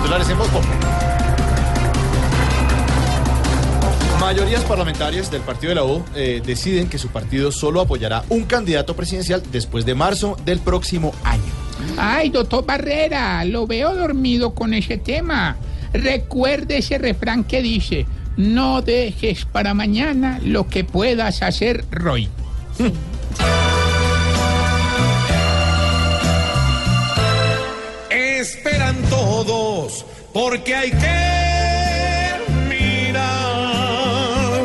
Titulares en Voz. Mayorías parlamentarias del partido de la U eh, deciden que su partido solo apoyará un candidato presidencial después de marzo del próximo año. Ay, doctor Barrera, lo veo dormido con ese tema. Recuerde ese refrán que dice, no dejes para mañana lo que puedas hacer, Roy. Esperan porque hay que mirar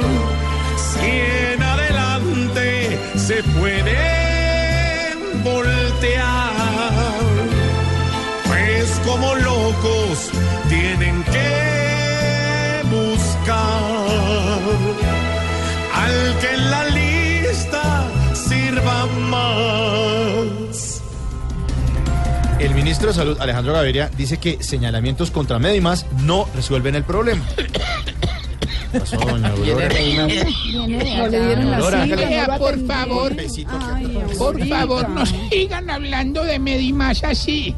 si en adelante se puede voltear. Pues como locos tienen que buscar al que en la El ministro de Salud, Alejandro Gaviria, dice que señalamientos contra Medimas no resuelven el problema. ¿Qué pasó, doña Aurora? Aurora, hágale Vea, por favor, un besito aquí atrás. por favor, no sigan hablando de Medimas así.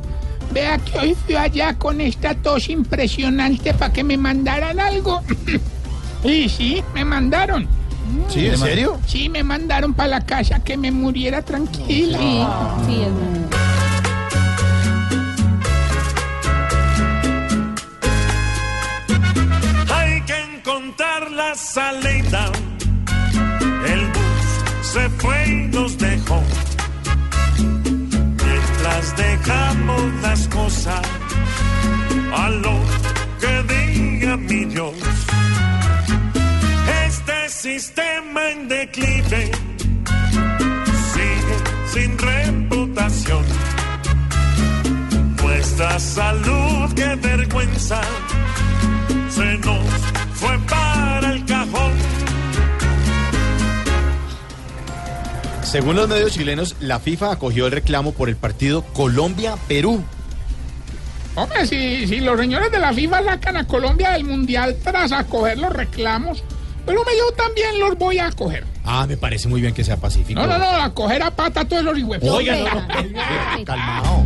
Vea que hoy fui allá con esta tos impresionante para que me mandaran algo. Y sí, me mandaron. ¿Sí, en serio? Sí, me mandaron para la casa que me muriera tranquila. Hay que encontrar la salida. El bus se fue y nos dejó. Mientras dejamos las cosas a lo que diga mi Dios. Este sistema en declive sigue sin reputación. Nuestra salud, qué vergüenza se nos Según los medios chilenos, la FIFA acogió el reclamo por el partido Colombia-Perú. Hombre, si, si los señores de la FIFA sacan a Colombia del Mundial tras acoger los reclamos, pero me yo también los voy a acoger. Ah, me parece muy bien que sea pacífico. No, no, no, a coger a pata a todos los higües. Oiga, no, calmado.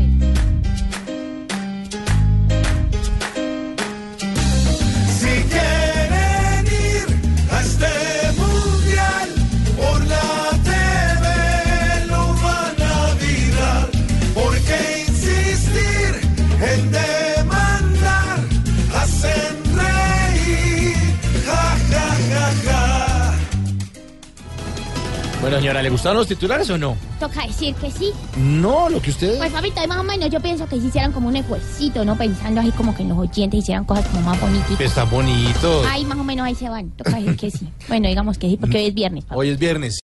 Bueno, señora, ¿le gustaron los titulares o no? Toca decir que sí. No, lo que ustedes... Pues, papito, más o menos yo pienso que si hicieran como un esfuercito, ¿no? Pensando así como que en los oyentes hicieran cosas como más bonitas. Está bonito. Ay, más o menos ahí se van. Toca decir que sí. Bueno, digamos que sí, porque hoy es viernes. papá. Hoy es viernes.